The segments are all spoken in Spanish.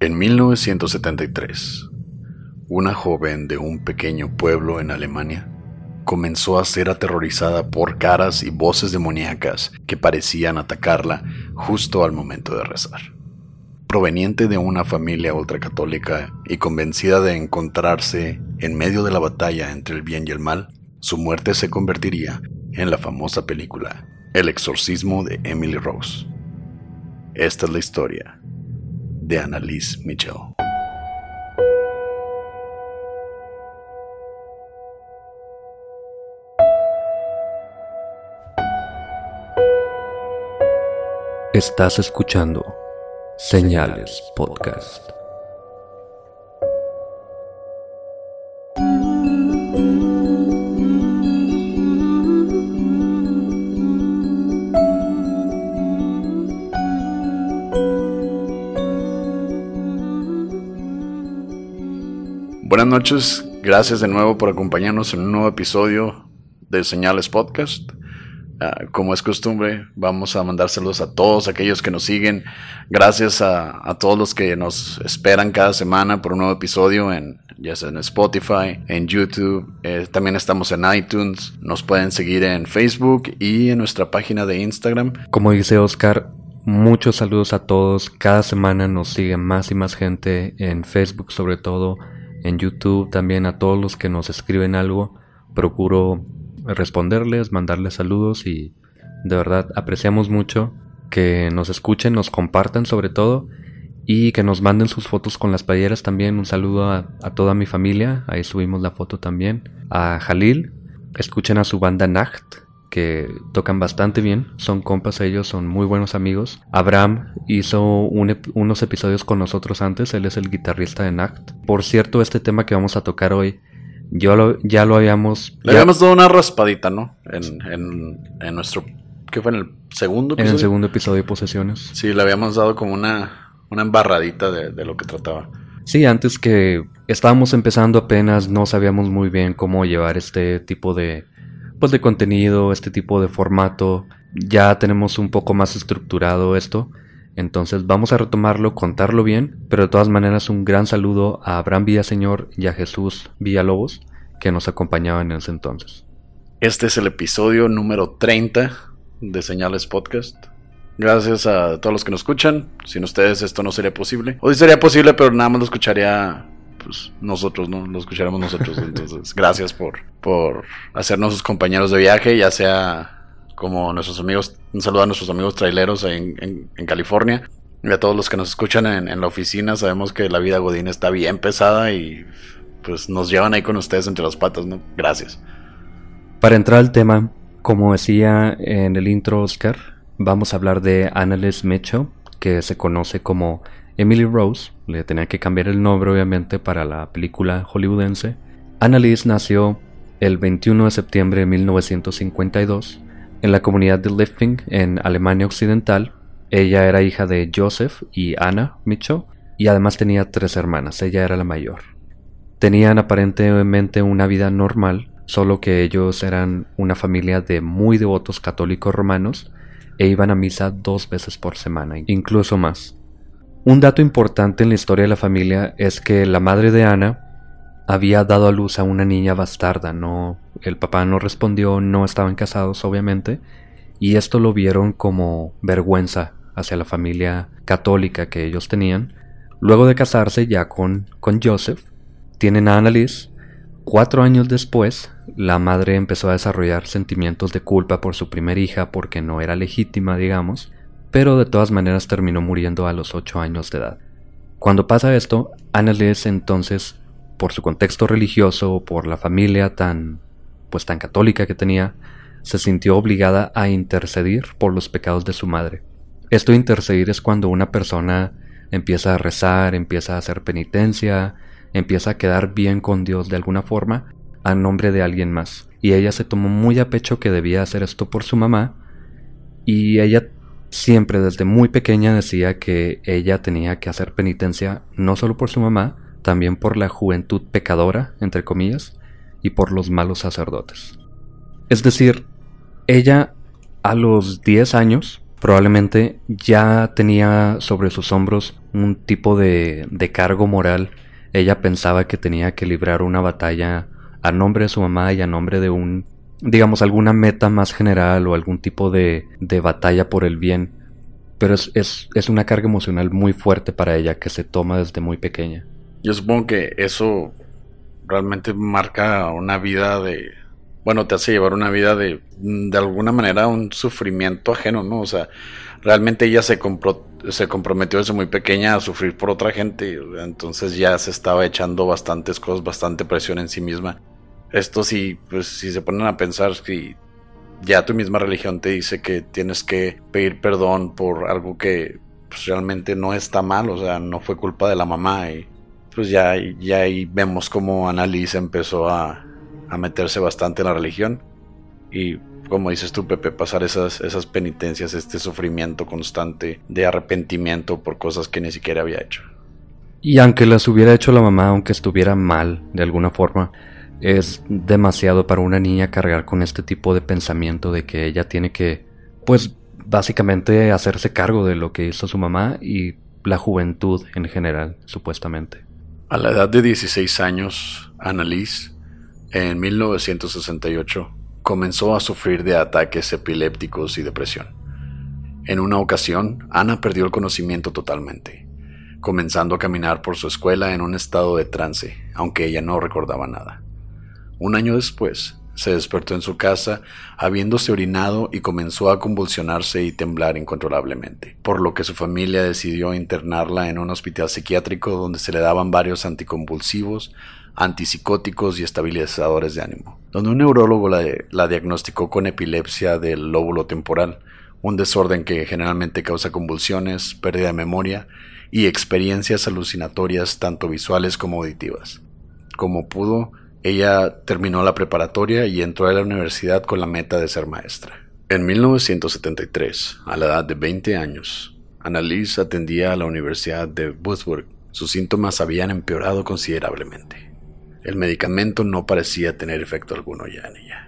En 1973, una joven de un pequeño pueblo en Alemania comenzó a ser aterrorizada por caras y voces demoníacas que parecían atacarla justo al momento de rezar. Proveniente de una familia ultracatólica y convencida de encontrarse en medio de la batalla entre el bien y el mal, su muerte se convertiría en la famosa película El exorcismo de Emily Rose. Esta es la historia de Annalise Mitchell. Estás escuchando Señales Podcast. Noches, gracias de nuevo por acompañarnos en un nuevo episodio de Señales Podcast. Ah, como es costumbre, vamos a mandárselos a todos aquellos que nos siguen. Gracias a, todos los que nos esperan cada semana por un nuevo episodio en ya sea en Spotify, en YouTube. Eh, también estamos en iTunes. Nos pueden seguir en Facebook y en nuestra página de Instagram. Como dice Oscar, muchos saludos a todos. Cada semana nos sigue más y más gente en Facebook sobre todo en YouTube también a todos los que nos escriben algo. Procuro responderles, mandarles saludos y de verdad apreciamos mucho que nos escuchen, nos compartan sobre todo y que nos manden sus fotos con las playeras también. Un saludo a, toda mi familia, ahí subimos la foto también. A Jalil, escuchen a su banda Nacht, que tocan bastante bien, son compas ellos, son muy buenos amigos. Abraham hizo unos episodios con nosotros antes, él es el guitarrista de Nacht. Por cierto, este tema que vamos a tocar hoy, yo ya lo habíamos... Le habíamos dado una raspadita, ¿no? En, en, nuestro... ¿Qué fue? En el segundo episodio. En el segundo episodio de Posesiones. Sí, le habíamos dado como una, una embarradita de, de lo que trataba. Sí, antes que estábamos empezando apenas, no sabíamos muy bien cómo llevar este tipo de pues de contenido, este tipo de formato. Ya tenemos un poco más estructurado esto. Entonces vamos a retomarlo, contarlo bien, pero de todas maneras un gran saludo a Abraham Villaseñor y a Jesús Villalobos que nos acompañaban en ese entonces. Este es el episodio número 30 de Señales Podcast. Gracias a todos los que nos escuchan. Sin ustedes esto no sería posible. Sí sería posible, pero nada más lo escucharía pues nosotros, ¿no? Lo escucharemos nosotros. Entonces, gracias por, por hacernos sus compañeros de viaje, ya sea como nuestros amigos, un saludo a nuestros amigos traileros en, en, California. Y a todos los que nos escuchan en, en, la oficina, sabemos que la vida Godín está bien pesada y pues nos llevan ahí con ustedes entre las patas, ¿no? Gracias. Para entrar al tema, como decía en el intro Oscar, vamos a hablar de Annalise Mitchell, que se conoce como Emily Rose, le tenía que cambiar el nombre obviamente para la película hollywoodense. Annalise nació el 21 de septiembre de 1952 en la comunidad de Liffing en Alemania Occidental. Ella era hija de Joseph y Anna Mitchell y además tenía tres hermanas, ella era la mayor. Tenían aparentemente una vida normal, solo que ellos eran una familia de muy devotos católicos romanos e iban a misa dos veces por semana, incluso más. Un dato importante en la historia de la familia es que la madre de Ana había dado a luz a una niña bastarda, no el papá no respondió, no estaban casados obviamente, y esto lo vieron como vergüenza hacia la familia católica que ellos tenían. Luego de casarse ya con, con Joseph, tienen a Annalise. Cuatro años después, la madre empezó a desarrollar sentimientos de culpa por su primera hija porque no era legítima, digamos, pero de todas maneras terminó muriendo a los 8 años de edad. Cuando pasa esto, Annalise entonces, por su contexto religioso, por la familia tan pues tan católica que tenía, se sintió obligada a intercedir por los pecados de su madre. Esto de intercedir es cuando una persona empieza a rezar, empieza a hacer penitencia, empieza a quedar bien con Dios de alguna forma a nombre de alguien más. Y ella se tomó muy a pecho que debía hacer esto por su mamá y ella siempre desde muy pequeña decía que ella tenía que hacer penitencia no solo por su mamá, también por la juventud pecadora, entre comillas, y por los malos sacerdotes. Es decir, ella a los 10 años probablemente ya tenía sobre sus hombros un tipo de, de cargo moral. Ella pensaba que tenía que librar una batalla a nombre de su mamá y a nombre de un, digamos, alguna meta más general o algún tipo de, de batalla por el bien. Pero es, es, es una carga emocional muy fuerte para ella que se toma desde muy pequeña. Yo supongo que eso realmente marca una vida de, bueno, te hace llevar una vida de, de alguna manera, un sufrimiento ajeno, ¿no? O sea, realmente ella se, se comprometió desde muy pequeña a sufrir por otra gente, entonces ya se estaba echando bastantes cosas, bastante presión en sí misma. Esto sí, pues si se ponen a pensar, si ya tu misma religión te dice que tienes que pedir perdón por algo que pues, realmente no está mal, o sea, no fue culpa de la mamá y pues ya, ya ahí vemos cómo Annalise empezó a, a meterse bastante en la religión y como dices tú Pepe, pasar esas, esas penitencias, este sufrimiento constante de arrepentimiento por cosas que ni siquiera había hecho. Y aunque las hubiera hecho la mamá, aunque estuviera mal de alguna forma, es demasiado para una niña cargar con este tipo de pensamiento de que ella tiene que, pues básicamente hacerse cargo de lo que hizo su mamá y la juventud en general, supuestamente. A la edad de 16 años, Annalise, en 1968, comenzó a sufrir de ataques epilépticos y depresión. En una ocasión, Ana perdió el conocimiento totalmente, comenzando a caminar por su escuela en un estado de trance, aunque ella no recordaba nada. Un año después, se despertó en su casa habiéndose orinado y comenzó a convulsionarse y temblar incontrolablemente, por lo que su familia decidió internarla en un hospital psiquiátrico donde se le daban varios anticonvulsivos, antipsicóticos y estabilizadores de ánimo, donde un neurólogo la, diagnosticó con epilepsia del lóbulo temporal, un desorden que generalmente causa convulsiones, pérdida de memoria y experiencias alucinatorias tanto visuales como auditivas. Como pudo, ella terminó la preparatoria y entró a la universidad con la meta de ser maestra. En 1973, a la edad de 20 años, Annalise atendía a la Universidad de Würzburg. Sus síntomas habían empeorado considerablemente. El medicamento no parecía tener efecto alguno ya en ella.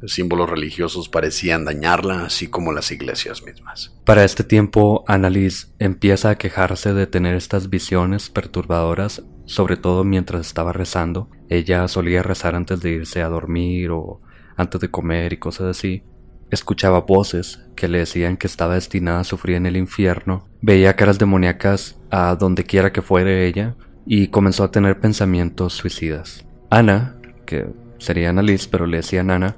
Los símbolos religiosos parecían dañarla, así como las iglesias mismas. Para este tiempo, Annalise empieza a quejarse de tener estas visiones perturbadoras sobre todo mientras estaba rezando. Ella solía rezar antes de irse a dormir o antes de comer y cosas así. Escuchaba voces que le decían que estaba destinada a sufrir en el infierno. Veía caras demoníacas a donde quiera que fuera ella y comenzó a tener pensamientos suicidas. Ana, que sería Annalise pero le decían Ana,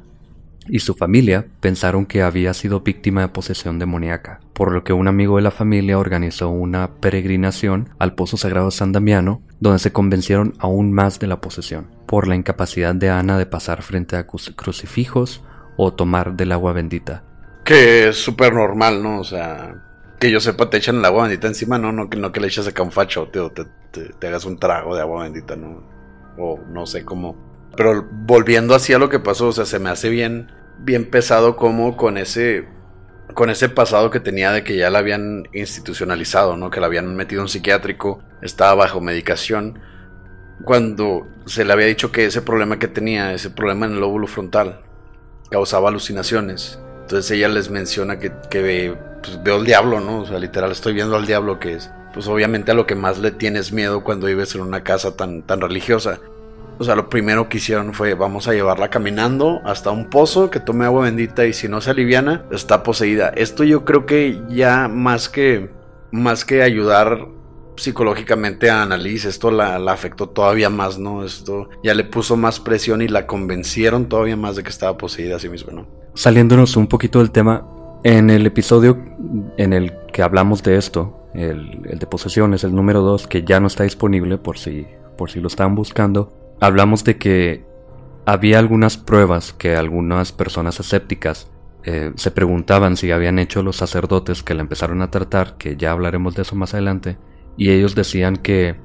y su familia pensaron que había sido víctima de posesión demoníaca, por lo que un amigo de la familia organizó una peregrinación al Pozo Sagrado San Damiano, donde se convencieron aún más de la posesión, por la incapacidad de Ana de pasar frente a crucifijos o tomar del agua bendita. Que es súper normal, ¿no? O sea, que yo sepa, te echan el agua bendita encima, ¿no? No que, no que le eches a un facho, te, te hagas un trago de agua bendita, ¿no? O no sé cómo pero volviendo así a lo que pasó, o sea, se me hace bien, bien pesado como con ese, con ese pasado que tenía de que ya la habían institucionalizado, ¿no? Que la habían metido en un psiquiátrico, estaba bajo medicación, cuando se le había dicho que ese problema que tenía, ese problema en el lóbulo frontal, causaba alucinaciones. Entonces ella les menciona que, que pues, veo al diablo, ¿no? O sea, literal, estoy viendo al diablo que es. Pues obviamente a lo que más le tienes miedo cuando vives en una casa tan, tan religiosa. O sea, lo primero que hicieron fue vamos a llevarla caminando hasta un pozo que tome agua bendita y si no se aliviana, está poseída. Esto yo creo que ya más que más que ayudar psicológicamente a Annalise, esto la, afectó todavía más, ¿no? Esto ya le puso más presión y la convencieron todavía más de que estaba poseída a sí misma, ¿no? Saliéndonos un poquito del tema, en el episodio en el que hablamos de esto, el, el de posesiones, el número 2, que ya no está disponible por si, por si lo están buscando, hablamos de que había algunas pruebas que algunas personas escépticas eh, se preguntaban si habían hecho los sacerdotes que la empezaron a tratar, que ya hablaremos de eso más adelante, y ellos decían que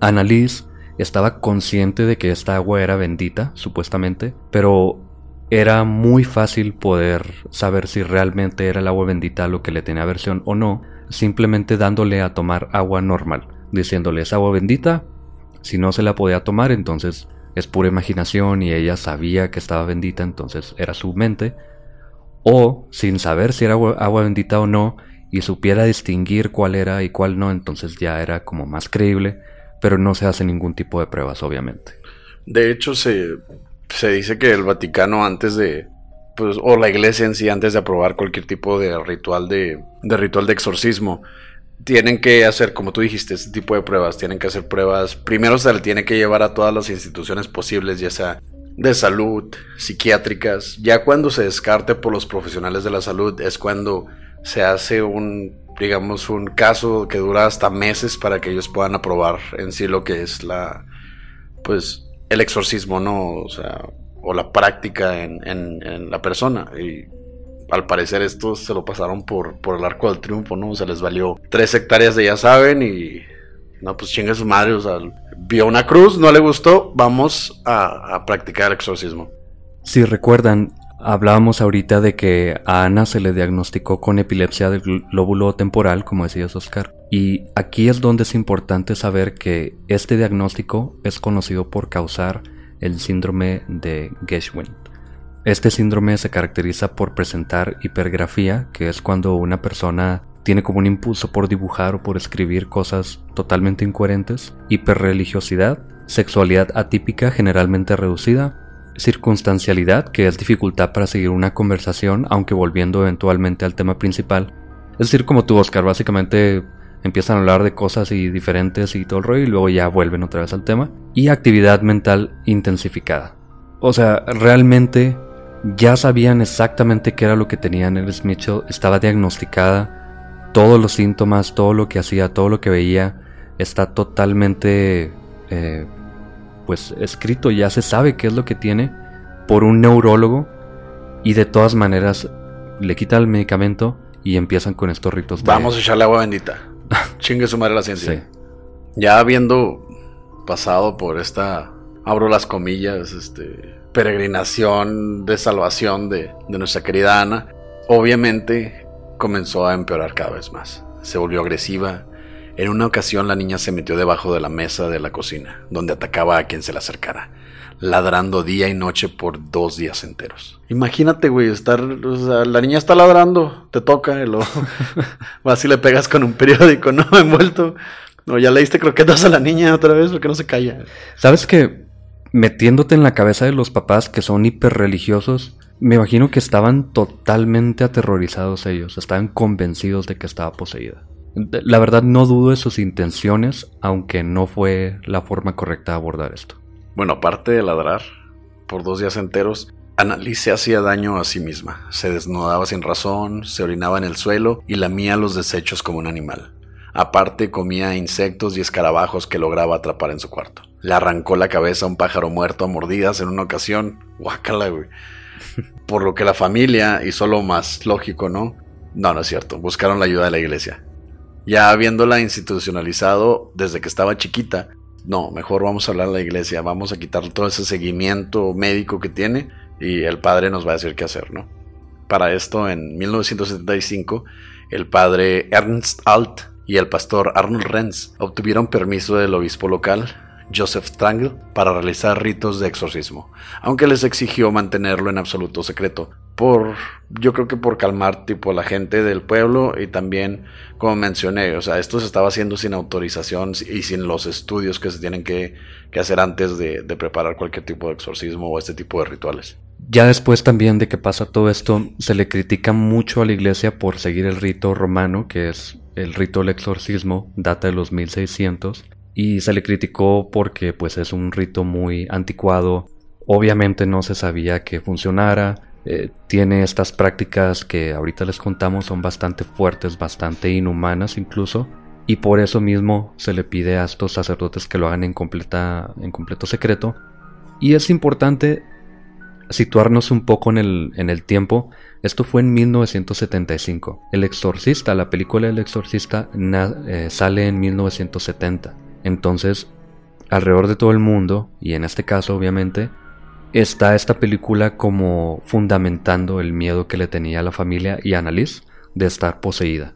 Annalise estaba consciente de que esta agua era bendita, supuestamente, pero era muy fácil poder saber si realmente era el agua bendita lo que le tenía aversión o no, simplemente dándole a tomar agua normal, diciéndole es agua bendita, si no se la podía tomar entonces es pura imaginación y ella sabía que estaba bendita, entonces era su mente, o sin saber si era agua, bendita o no y supiera distinguir cuál era y cuál no, entonces ya era como más creíble, pero no se hace ningún tipo de pruebas, obviamente. De hecho, se, se dice que el Vaticano antes de, pues, o la iglesia en sí, antes de aprobar cualquier tipo de ritual de, de ritual de exorcismo, tienen que hacer, como tú dijiste, este tipo de pruebas. Tienen que hacer pruebas. Primero se le tiene que llevar a todas las instituciones posibles, ya sea de salud, psiquiátricas. Ya cuando se descarte por los profesionales de la salud es cuando se hace un, digamos, un caso que dura hasta meses para que ellos puedan aprobar en sí lo que es la, pues, el exorcismo, ¿no? O sea, o la práctica en, en, en la persona. Al parecer estos se lo pasaron por, por el arco del triunfo, ¿no? Se les valió tres hectáreas de ya saben y... No, pues chingue su madre, o sea, vio una cruz, no le gustó, vamos a, practicar el exorcismo. Si recuerdan, hablábamos ahorita de que a Ana se le diagnosticó con epilepsia del lóbulo temporal, como decías Oscar. Y aquí es donde es importante saber que este diagnóstico es conocido por causar el síndrome de Geschwind. Este síndrome se caracteriza por presentar hipergrafía, que es cuando una persona tiene como un impulso por dibujar o por escribir cosas totalmente incoherentes, hiperreligiosidad, sexualidad atípica generalmente reducida, circunstancialidad, que es dificultad para seguir una conversación, aunque volviendo eventualmente al tema principal. Es decir, como tú, Oscar, básicamente empiezan a hablar de cosas diferentes y todo el rollo y luego ya vuelven otra vez al tema. Y actividad mental intensificada. O sea, realmente ya sabían exactamente qué era lo que tenía Nellis Mitchell, estaba diagnosticada, todos los síntomas, todo lo que hacía, todo lo que veía, está totalmente eh, pues escrito, ya se sabe qué es lo que tiene por un neurólogo y de todas maneras le quitan el medicamento y empiezan con estos ritos. Vamos a echarle agua bendita. Chingue su madre la ciencia. Ya habiendo pasado por esta, abro las comillas, este, peregrinación de salvación de, nuestra querida Ana, obviamente comenzó a empeorar cada vez más. Se volvió agresiva. En una ocasión la niña se metió debajo de la mesa de la cocina, donde atacaba a quien se le acercara, ladrando día y noche por dos días enteros. Imagínate, güey, estar, o sea, la niña está ladrando, te toca, y luego vas y le pegas con un periódico, ¿no? Envuelto. No, ya leíste croquetas a la niña otra vez porque no se calla. ¿Sabes que metiéndote en la cabeza de los papás que son hiperreligiosos, me imagino que estaban totalmente aterrorizados ellos, estaban convencidos de que estaba poseída. La verdad no dudo de sus intenciones, aunque no fue la forma correcta de abordar esto. Bueno, aparte de ladrar por dos días enteros, Annalise hacía daño a sí misma. Se desnudaba sin razón, se orinaba en el suelo y lamía los desechos como un animal. Aparte comía insectos y escarabajos que lograba atrapar en su cuarto. Le arrancó la cabeza a un pájaro muerto a mordidas en una ocasión. Guácala, güey. Por lo que la familia hizo lo más lógico, ¿no? No, no es cierto. Buscaron la ayuda de la iglesia. Ya habiéndola institucionalizado desde que estaba chiquita, no, mejor vamos a hablar a la iglesia, vamos a quitar todo ese seguimiento médico que tiene y el padre nos va a decir qué hacer, ¿no? Para esto, en 1975, el padre Ernst Alt y el pastor Arnold Renz obtuvieron permiso del obispo local, Joseph Strangle, para realizar ritos de exorcismo, aunque les exigió mantenerlo en absoluto secreto, por, yo creo que por calmar tipo la gente del pueblo y también, como mencioné, o sea, esto se estaba haciendo sin autorización y sin los estudios que se tienen que, hacer antes de, de preparar cualquier tipo de exorcismo o este tipo de rituales. Ya después también de que pasa todo esto, se le critica mucho a la iglesia por seguir el rito romano, que es el rito del exorcismo data de los 1600 y se le criticó porque pues es un rito muy anticuado. Obviamente no se sabía que funcionara, eh, tiene estas prácticas que ahorita les contamos son bastante fuertes, bastante inhumanas incluso, y por eso mismo se le pide a estos sacerdotes que lo hagan en, completa, en completo secreto. Y es importante situarnos un poco en el, en el tiempo. Esto fue en 1975. El Exorcista, la película El Exorcista, eh, sale en 1970. Entonces, alrededor de todo el mundo, y en este caso obviamente, está esta película como fundamentando el miedo que le tenía a la familia y a Annalise de estar poseída.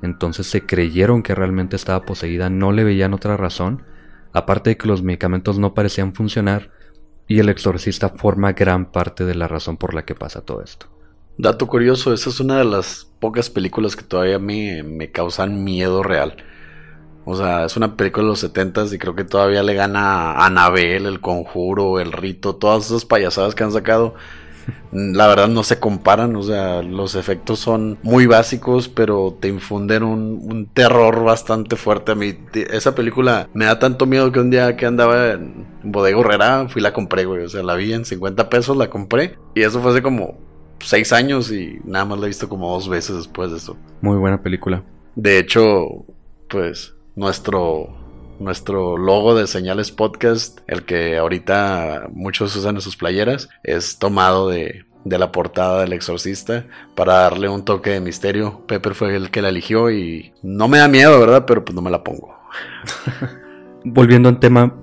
Entonces se creyeron que realmente estaba poseída, no le veían otra razón, aparte de que los medicamentos no parecían funcionar, y el exorcista forma gran parte de la razón por la que pasa todo esto. Dato curioso, esa es una de las pocas películas que todavía me, me causan miedo real. O sea, es una película de los 70 y creo que todavía le gana a Anabel, El Conjuro, El Rito, todas esas payasadas que han sacado. La verdad no se comparan, o sea, los efectos son muy básicos, pero te infunden un, terror bastante fuerte a mí. Esa película me da tanto miedo que un día que andaba en Bodega Herrera, fui y la compré, güey. O sea, la vi en 50 pesos, la compré. Y eso fue hace como 6 años y nada más la he visto como dos veces después de eso. Muy buena película. De hecho, pues nuestro nuestro logo de Señales Podcast, el que ahorita muchos usan en sus playeras, es tomado de, la portada del exorcista para darle un toque de misterio. Pepper fue el que la eligió y no me da miedo, ¿verdad? Pero pues no me la pongo. Volviendo al tema,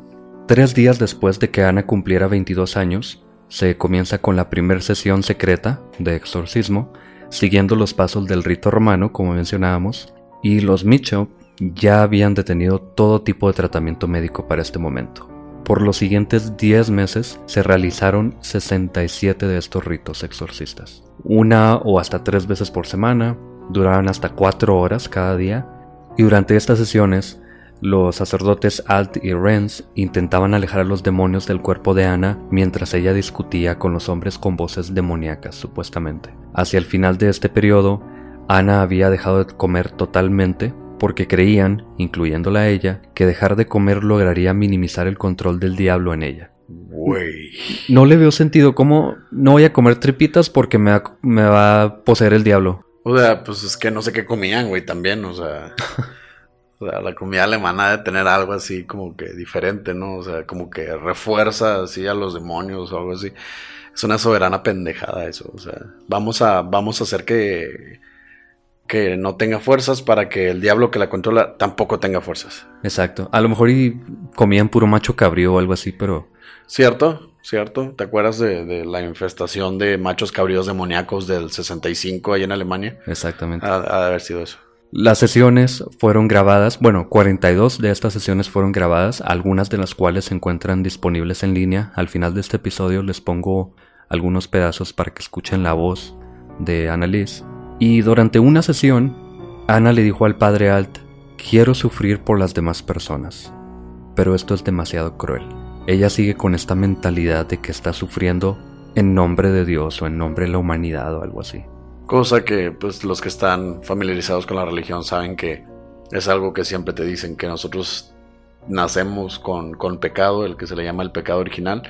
tres días después de que Ana cumpliera 22 años, se comienza con la primera sesión secreta de exorcismo, siguiendo los pasos del rito romano, como mencionábamos, y los Mitchell ya habían detenido todo tipo de tratamiento médico para este momento. Por los siguientes 10 meses se realizaron 67 de estos ritos exorcistas. Una o hasta tres veces por semana, duraban hasta 4 horas cada día, y durante estas sesiones los sacerdotes Alt y Renz intentaban alejar a los demonios del cuerpo de Ana mientras ella discutía con los hombres con voces demoníacas, supuestamente. Hacia el final de este periodo, Ana había dejado de comer totalmente porque creían, incluyéndola a ella, que dejar de comer lograría minimizar el control del diablo en ella. No le veo sentido. ¿Cómo no voy a comer tripitas porque me va, me va a poseer el diablo? O sea, pues es que no sé qué comían, güey, también, o sea... o sea, la comida alemana debe tener algo así como que diferente, ¿no? O sea, como que refuerza así a los demonios o algo así. Es una soberana pendejada eso, o sea, vamos a, vamos a hacer que que no tenga fuerzas para que el diablo que la controla tampoco tenga fuerzas. Exacto. A lo mejor y comían puro macho cabrío o algo así, pero... Cierto, cierto. ¿Te acuerdas de, la infestación de machos cabríos demoníacos del 65 ahí en Alemania? Exactamente. Ha, ha de haber sido eso. Las sesiones fueron grabadas, bueno, 42 de estas sesiones fueron grabadas, algunas de las cuales se encuentran disponibles en línea. Al final de este episodio les pongo algunos pedazos para que escuchen la voz de Annalise. Y durante una sesión, Ana le dijo al padre Alt, quiero sufrir por las demás personas, pero esto es demasiado cruel. Ella sigue con esta mentalidad de que está sufriendo en nombre de Dios o en nombre de la humanidad o algo así. Cosa que pues los que están familiarizados con la religión saben que es algo que siempre te dicen, que nosotros nacemos con, con pecado, el que se le llama el pecado original,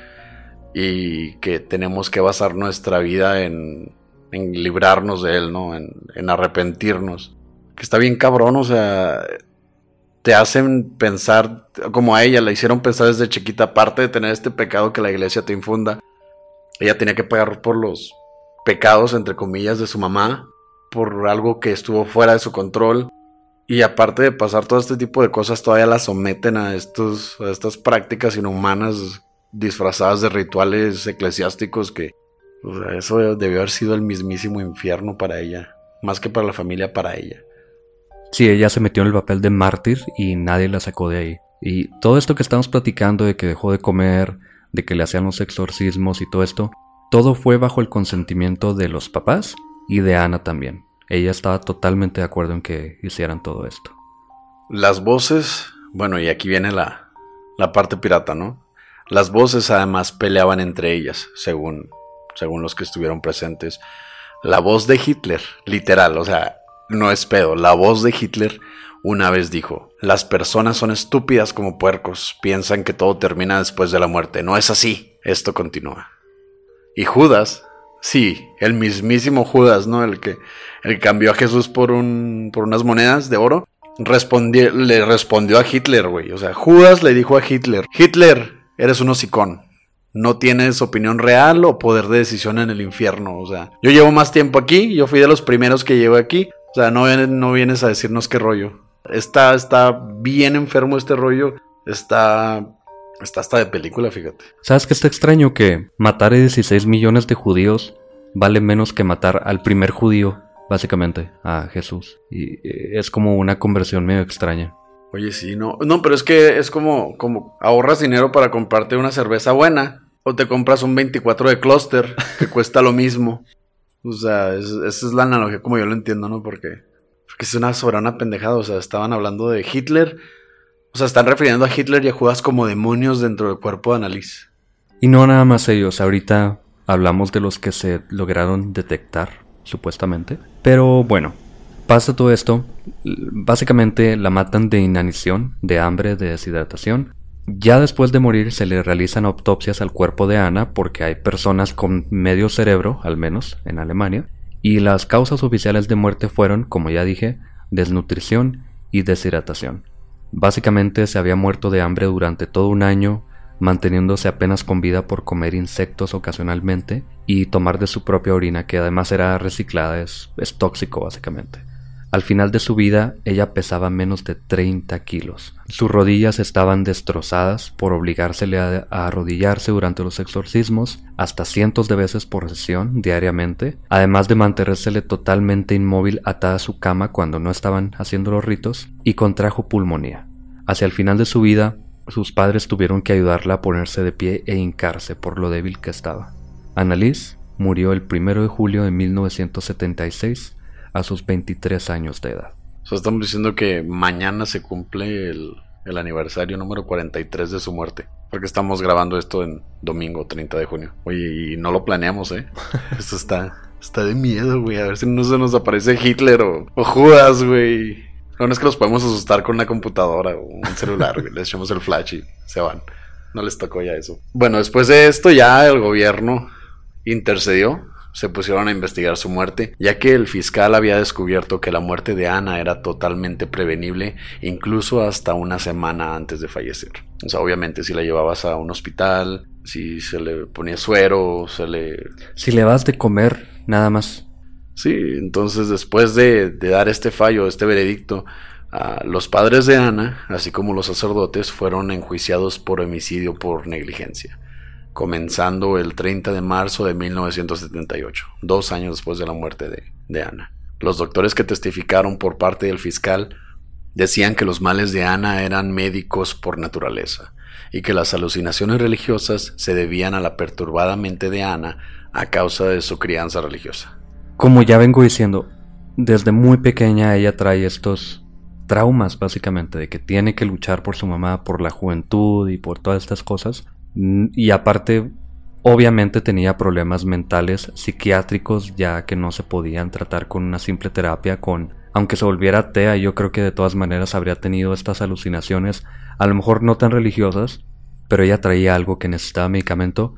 y que tenemos que basar nuestra vida en, en librarnos de él, ¿no? En, arrepentirnos. Que está bien cabrón, o sea, te hacen pensar, como a ella, la hicieron pensar desde chiquita, aparte de tener este pecado que la iglesia te infunda, ella tenía que pagar por los pecados, entre comillas, de su mamá, por algo que estuvo fuera de su control. Y aparte de pasar todo este tipo de cosas, todavía la someten a, estos, a estas prácticas inhumanas disfrazadas de rituales eclesiásticos que o sea, eso debió haber sido el mismísimo infierno para ella, más que para la familia, para ella. Sí, ella se metió en el papel de mártir y nadie la sacó de ahí. Y todo esto que estamos platicando de que dejó de comer, de que le hacían los exorcismos y todo esto, todo fue bajo el consentimiento de los papás y de Ana también. Ella estaba totalmente de acuerdo en que hicieran todo esto. Las voces, bueno, y aquí viene la, la parte pirata, ¿no? Las voces además peleaban entre ellas, según según los que estuvieron presentes, la voz de Hitler, literal, o sea, no es pedo, la voz de Hitler una vez dijo, las personas son estúpidas como puercos, piensan que todo termina después de la muerte, no es así, esto continúa. Y Judas, Sí, el mismísimo Judas, ¿no? El que, el cambió a Jesús por, un, por unas monedas de oro. Le respondió a Hitler, güey. O sea, Judas le dijo a Hitler, Hitler, eres un hocicón. No tienes opinión real o poder de decisión en el infierno. O sea, yo llevo más tiempo aquí, yo fui de los primeros que llevo aquí. O sea, no, no vienes a decirnos qué rollo. Está, está bien enfermo este rollo. Está Está hasta de película, fíjate. ¿Sabes qué está extraño? Que matar a 16 millones de judíos vale menos que matar al primer judío, básicamente, a Jesús. Y eh, es como una conversión medio extraña. Oye, sí, no. No, pero es que es como, como ahorras dinero para comprarte una cerveza buena. O te compras un 24 de clúster que cuesta lo mismo. O sea, esa es la analogía como yo lo entiendo, ¿no? Porque, porque es una soberana pendejada. O sea, estaban hablando de Hitler o sea, están refiriendo a Hitler y a Judas como demonios dentro del cuerpo de Annalise. Y no nada más ellos, ahorita hablamos de los que se lograron detectar, supuestamente. Pero bueno, pasa todo esto, básicamente la matan de inanición, de hambre, de deshidratación. Ya después de morir se le realizan autopsias al cuerpo de Ana porque hay personas con medio cerebro, al menos en Alemania, y las causas oficiales de muerte fueron, como ya dije, desnutrición y deshidratación. Básicamente se había muerto de hambre durante todo un año, manteniéndose apenas con vida por comer insectos ocasionalmente y tomar de su propia orina, que además era reciclada, es, tóxico básicamente. Al final de su vida, ella pesaba menos de 30 kilos. Sus rodillas estaban destrozadas por obligársele a, arrodillarse durante los exorcismos hasta cientos de veces por sesión diariamente, además de mantenérsele totalmente inmóvil atada a su cama cuando no estaban haciendo los ritos, y contrajo pulmonía. Hacia el final de su vida, sus padres tuvieron que ayudarla a ponerse de pie e hincarse por lo débil que estaba. Annalise murió el 1 de julio de 1976 a sus 23 años de edad. O sea, estamos diciendo que mañana se cumple el, aniversario número 43 de su muerte. Porque estamos grabando esto en domingo 30 de junio. Oye, y no lo planeamos, ¿eh? Esto está, está de miedo, güey. A ver si no se nos aparece Hitler o, o Judas, güey. No, es que los podemos asustar con una computadora o un celular, güey. Les echamos el flash y se van. No les tocó ya eso. Bueno, después de esto ya el gobierno intercedió se pusieron a investigar su muerte, ya que el fiscal había descubierto que la muerte de Ana era totalmente prevenible, incluso hasta una semana antes de fallecer. O sea, obviamente si la llevabas a un hospital, si se le ponía suero, se le... Si le vas de comer, nada más. Sí, entonces después de, de dar este fallo, este veredicto, los padres de Ana, así como los sacerdotes, fueron enjuiciados por homicidio por negligencia comenzando el 30 de marzo de 1978, dos años después de la muerte de, de Ana. Los doctores que testificaron por parte del fiscal decían que los males de Ana eran médicos por naturaleza y que las alucinaciones religiosas se debían a la perturbada mente de Ana a causa de su crianza religiosa. Como ya vengo diciendo, desde muy pequeña ella trae estos traumas básicamente de que tiene que luchar por su mamá, por la juventud y por todas estas cosas y aparte, obviamente tenía problemas mentales psiquiátricos ya que no se podían tratar con una simple terapia, con aunque se volviera atea, yo creo que de todas maneras habría tenido estas alucinaciones, a lo mejor no tan religiosas, pero ella traía algo que necesitaba medicamento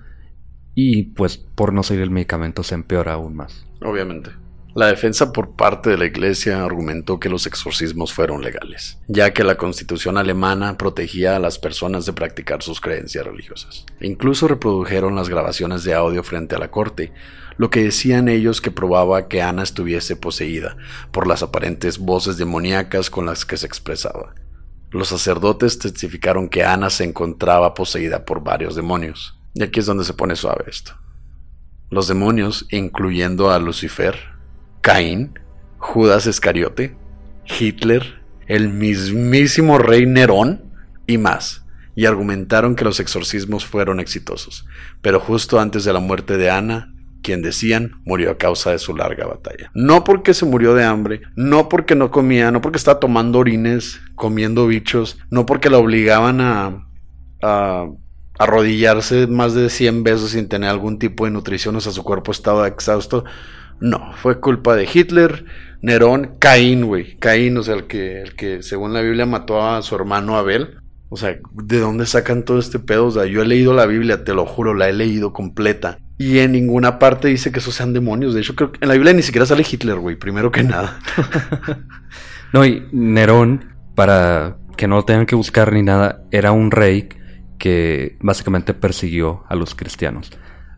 y pues por no seguir el medicamento se empeora aún más. Obviamente. La defensa por parte de la Iglesia argumentó que los exorcismos fueron legales, ya que la constitución alemana protegía a las personas de practicar sus creencias religiosas. Incluso reprodujeron las grabaciones de audio frente a la corte, lo que decían ellos que probaba que Ana estuviese poseída por las aparentes voces demoníacas con las que se expresaba. Los sacerdotes testificaron que Ana se encontraba poseída por varios demonios. Y aquí es donde se pone suave esto. Los demonios, incluyendo a Lucifer, Caín, Judas Iscariote, Hitler, el mismísimo rey Nerón y más, y argumentaron que los exorcismos fueron exitosos, pero justo antes de la muerte de Ana, quien decían murió a causa de su larga batalla. No porque se murió de hambre, no porque no comía, no porque estaba tomando orines, comiendo bichos, no porque la obligaban a, a arrodillarse más de 100 veces sin tener algún tipo de nutrición, o sea, su cuerpo estaba exhausto, no, fue culpa de Hitler, Nerón, Caín, güey. Caín, o sea, el que, el que según la Biblia mató a su hermano Abel. O sea, ¿de dónde sacan todo este pedo? O sea, yo he leído la Biblia, te lo juro, la he leído completa. Y en ninguna parte dice que esos sean demonios. De hecho, creo que en la Biblia ni siquiera sale Hitler, güey, primero que nada. no, y Nerón, para que no tengan que buscar ni nada, era un rey que básicamente persiguió a los cristianos.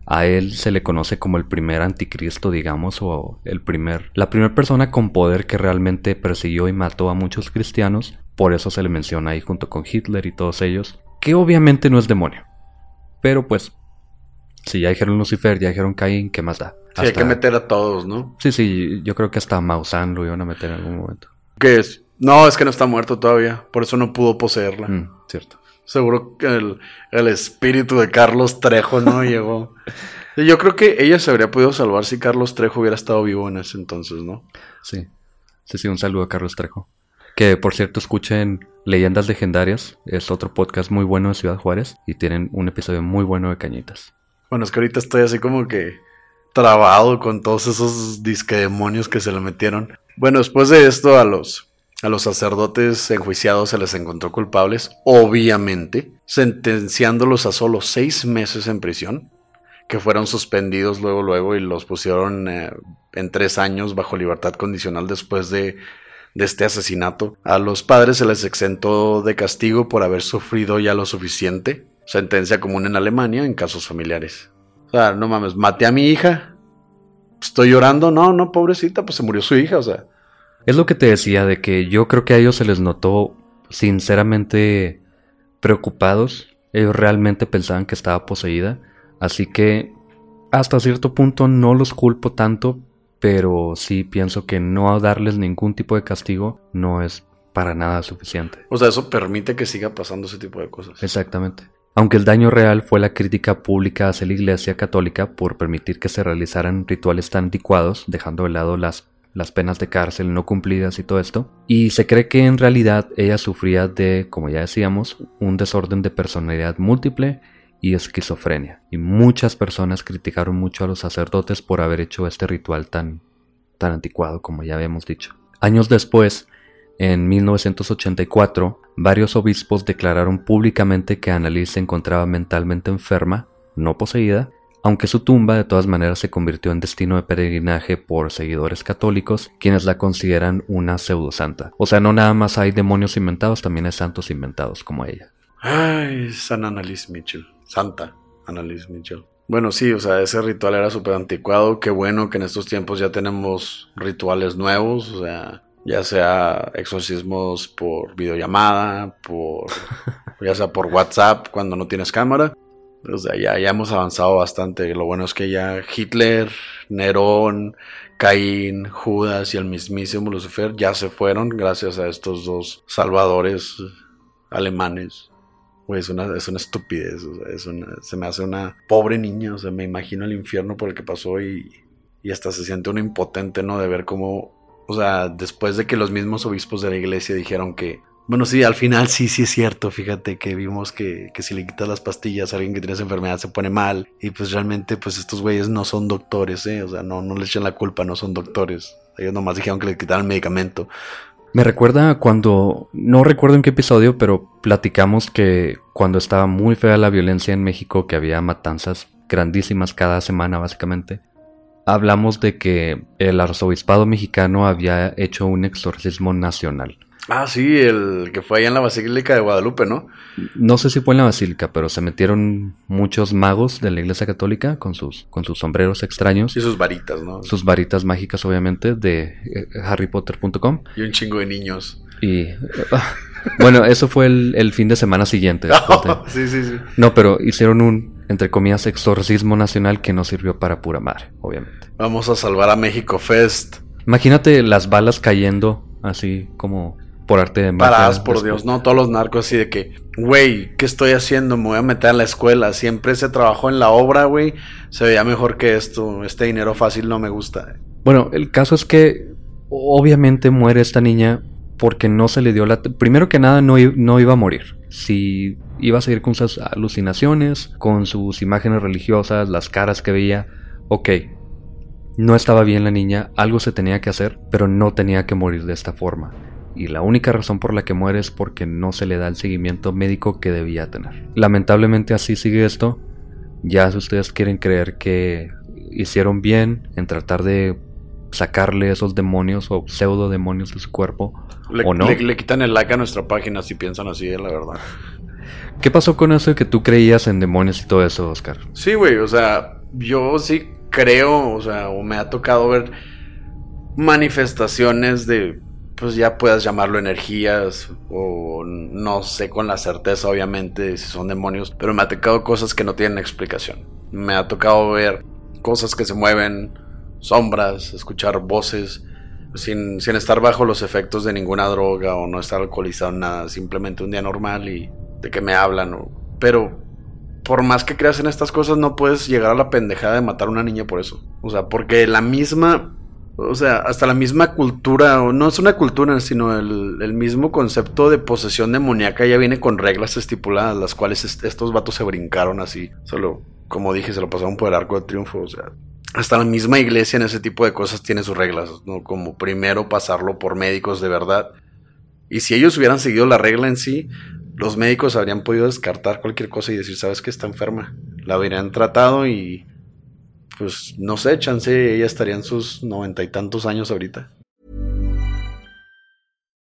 A él se le conoce como el primer anticristo, digamos, o el primer, la primera persona con poder que realmente persiguió y mató a muchos cristianos. Por eso se le menciona ahí junto con Hitler y todos ellos, que obviamente no es demonio. Pero pues, si ya dijeron Lucifer, ya dijeron Caín, ¿qué más da? Sí, hay que meter a todos, ¿no? Sí, sí, yo creo que hasta Maussan lo iban a meter en algún momento. ¿Qué es? No, es que no está muerto todavía, por eso no pudo poseerla. Mm, cierto. Seguro que el, espíritu de Carlos Trejo no llegó. Yo creo que ella se habría podido salvar si Carlos Trejo hubiera estado vivo en ese entonces, ¿no? Sí. Sí, sí, un saludo a Carlos Trejo. Que por cierto, escuchen Leyendas Legendarias. Es otro podcast muy bueno de Ciudad Juárez. Y tienen un episodio muy bueno de Cañitas. Bueno, es que ahorita estoy así como que trabado con todos esos disque demonios que se le metieron. Bueno, después de esto, a los a los sacerdotes enjuiciados se les encontró culpables, obviamente, sentenciándolos a solo seis meses en prisión, que fueron suspendidos luego, luego y los pusieron eh, en tres años bajo libertad condicional después de, de este asesinato. A los padres se les exentó de castigo por haber sufrido ya lo suficiente, sentencia común en Alemania en casos familiares. O sea, no mames, maté a mi hija, estoy llorando, no, no, pobrecita, pues se murió su hija, o sea. Es lo que te decía de que yo creo que a ellos se les notó sinceramente preocupados. Ellos realmente pensaban que estaba poseída. Así que hasta cierto punto no los culpo tanto, pero sí pienso que no darles ningún tipo de castigo no es para nada suficiente. O sea, eso permite que siga pasando ese tipo de cosas. Exactamente. Aunque el daño real fue la crítica pública hacia la Iglesia Católica por permitir que se realizaran rituales tan anticuados, dejando de lado las las penas de cárcel no cumplidas y todo esto. Y se cree que en realidad ella sufría de, como ya decíamos, un desorden de personalidad múltiple y esquizofrenia. Y muchas personas criticaron mucho a los sacerdotes por haber hecho este ritual tan, tan anticuado, como ya habíamos dicho. Años después, en 1984, varios obispos declararon públicamente que Annalise se encontraba mentalmente enferma, no poseída, aunque su tumba de todas maneras se convirtió en destino de peregrinaje por seguidores católicos, quienes la consideran una pseudosanta. O sea, no nada más hay demonios inventados, también hay santos inventados como ella. Ay, San Annalise Mitchell. Santa Annalise Mitchell. Bueno, sí, o sea, ese ritual era súper anticuado. Qué bueno que en estos tiempos ya tenemos rituales nuevos, o sea, ya sea exorcismos por videollamada, por ya sea por WhatsApp cuando no tienes cámara. O sea, ya, ya hemos avanzado bastante. Lo bueno es que ya Hitler, Nerón, Caín, Judas y el mismísimo Lucifer ya se fueron gracias a estos dos salvadores alemanes. es una, es una estupidez. se me hace una pobre niña. O sea, me imagino el infierno por el que pasó y, y hasta se siente uno impotente, ¿no? De ver cómo. O sea, después de que los mismos obispos de la iglesia dijeron que bueno, sí, al final sí, sí es cierto. Fíjate que vimos que, que, si le quitas las pastillas a alguien que tiene esa enfermedad se pone mal. Y pues realmente, pues estos güeyes no son doctores, ¿eh? O sea, no, no le echan la culpa, no son doctores. Ellos nomás dijeron que le quitaran el medicamento. Me recuerda cuando, no recuerdo en qué episodio, pero platicamos que cuando estaba muy fea la violencia en México, que había matanzas grandísimas cada semana básicamente, hablamos de que el arzobispado mexicano había hecho un exorcismo nacional. Ah, sí, el que fue allá en la Basílica de Guadalupe, ¿no? No sé si fue en la Basílica, pero se metieron muchos magos de la Iglesia Católica con sus, con sus sombreros extraños. Y sus varitas, ¿no? Sus varitas mágicas, obviamente, de eh, harrypotter.com. Y un chingo de niños. Y... bueno, eso fue el, fin de semana siguiente. sí, sí, sí. No, pero hicieron un, entre comillas, exorcismo nacional que no sirvió para pura madre, obviamente. Vamos a salvar a México Fest. Imagínate las balas cayendo así como por arte de magia. Paradas por Dios, ¿no? Todos los narcos así de que, güey, ¿qué estoy haciendo? Me voy a meter a la escuela. Siempre se trabajó en la obra, güey. Se veía mejor que esto. Este dinero fácil no me gusta. Bueno, el caso es que obviamente muere esta niña porque no se le dio la... Primero que nada, no, no iba a morir. Si iba a seguir con sus alucinaciones, con sus imágenes religiosas, las caras que veía, ok. No estaba bien la niña, algo se tenía que hacer, pero no tenía que morir de esta forma y la única razón por la que muere es porque no se le da el seguimiento médico que debía tener. Lamentablemente así sigue esto, Ya si ustedes quieren creer que hicieron bien en tratar de sacarle esos demonios o pseudo demonios de su cuerpo, Le, o no. le- le quitan el like a nuestra página si piensan así, la verdad. ¿Qué pasó con eso de que tú creías en demonios y todo eso, Oscar? Sí, güey, o sea, yo sí creo, o sea, o me ha tocado ver manifestaciones de, pues ya puedas llamarlo energías, o no sé con la certeza, obviamente, si son demonios, pero me ha tocado cosas que no tienen explicación. Me ha tocado ver cosas que se mueven, sombras, escuchar voces, sin, sin estar bajo los efectos de ninguna droga o no estar alcoholizado, nada, simplemente un día normal y de que me hablan, pero por más que creas en estas cosas, no puedes llegar a la pendejada de matar a una niña por eso. O sea, porque la misma, o sea, hasta la misma cultura, o no es una cultura, sino el, mismo concepto de posesión demoníaca ya viene con reglas estipuladas, las cuales est- estos vatos se brincaron así. Solo, como dije, se lo pasaron por el arco de triunfo. O sea, hasta la misma iglesia en ese tipo de cosas tiene sus reglas, ¿no? Como primero pasarlo por médicos de verdad. Y si ellos hubieran seguido la regla en sí, los médicos habrían podido descartar cualquier cosa y decir, sabes que está enferma. La habrían tratado y, pues, no sé, chance, ella estaría en sus noventa y tantos años ahorita.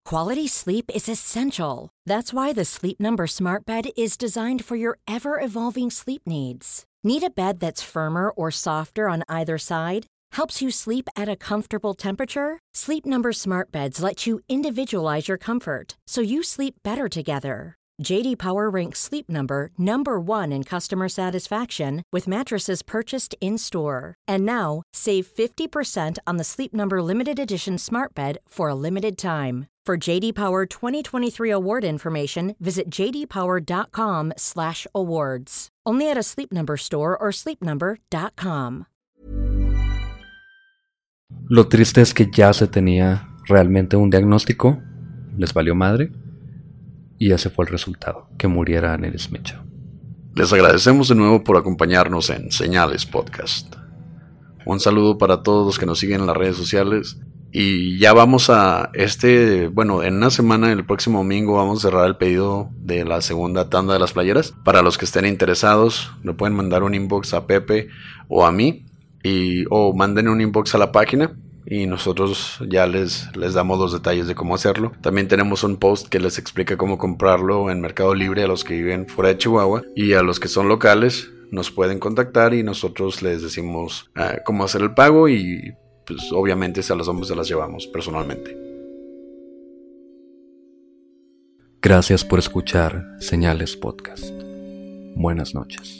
Quality sleep is essential. That's why the Sleep Number Smart Bed is designed for your ever evolving sleep needs. Need a bed that's firmer or softer on either side? Helps you sleep at a comfortable temperature? Sleep Number Smart Beds let you individualize your comfort so you sleep better together. JD Power ranks Sleep Number number 1 in customer satisfaction with mattresses purchased in-store. And now, save 50% on the Sleep Number limited edition Smart Bed for a limited time. For JD Power 2023 award information, visit jdpower.com/awards. Only at a Sleep Number store or sleepnumber.com. Lo triste es que ya se tenía realmente un diagnóstico, les valió madre, y ese fue el resultado, que muriera Annelies Mitchell. Les agradecemos de nuevo por acompañarnos en Señales Podcast. Un saludo para todos los que nos siguen en las redes sociales. Y ya vamos a este, bueno, en una semana, el próximo domingo, vamos a cerrar el pedido de la segunda tanda de las playeras. Para los que estén interesados, le pueden mandar un inbox a Pepe o a mí. Y, o manden un inbox a la página y nosotros ya les, les damos los detalles de cómo hacerlo. También tenemos un post que les explica cómo comprarlo en Mercado Libre a los que viven fuera de Chihuahua y a los que son locales nos pueden contactar y nosotros les decimos ah, cómo hacer el pago y pues obviamente a los hombres se las llevamos personalmente. Gracias por escuchar Señales Podcast. Buenas noches.